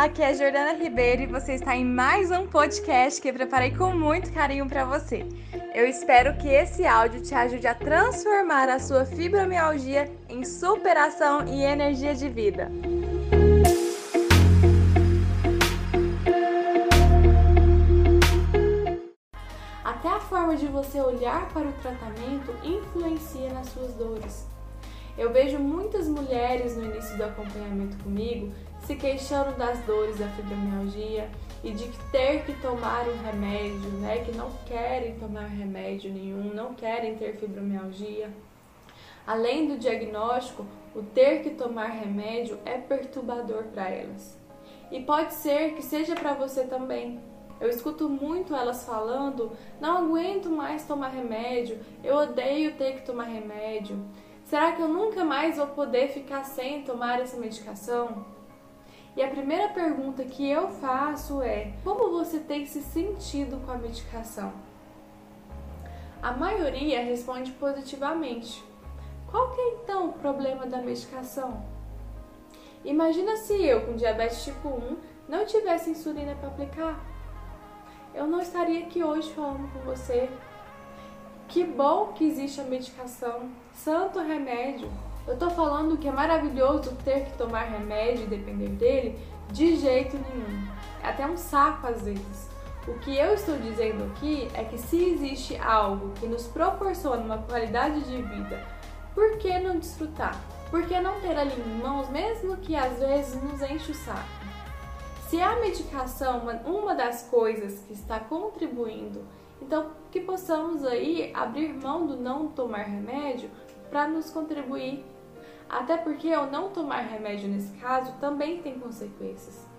Aqui é Jordana Ribeiro e você está em mais um podcast que eu preparei com muito carinho para você. Eu espero que esse áudio te ajude a transformar a sua fibromialgia em superação e energia de vida. Até a forma de você olhar para o tratamento influencia nas suas dores. Eu vejo muitas mulheres no início do acompanhamento comigo se queixando das dores da fibromialgia e de ter que tomar um remédio, né, que não querem tomar remédio nenhum, não querem ter fibromialgia. Além do diagnóstico, o ter que tomar remédio é perturbador para elas. E pode ser que seja para você também. Eu escuto muito elas falando: não aguento mais tomar remédio, eu odeio ter que tomar remédio. Será que eu nunca mais vou poder ficar sem tomar essa medicação? E a primeira pergunta que eu faço é: como você tem se sentido com a medicação? A maioria responde positivamente. Qual que é então o problema da medicação? Imagina se eu, com diabetes tipo 1, não tivesse insulina para aplicar. Eu não estaria aqui hoje falando com você que bom que existe a medicação, santo remédio. Eu tô falando que é maravilhoso ter que tomar remédio e depender dele? De jeito nenhum. É até um saco às vezes. O que eu estou dizendo aqui é que se existe algo que nos proporciona uma qualidade de vida, por que não desfrutar? Por que não ter ali em mãos, mesmo que às vezes nos enche o saco? Se a medicação uma das coisas que está contribuindo então, que possamos aí abrir mão do não tomar remédio para nos contribuir. Até porque o não tomar remédio nesse caso também tem consequências.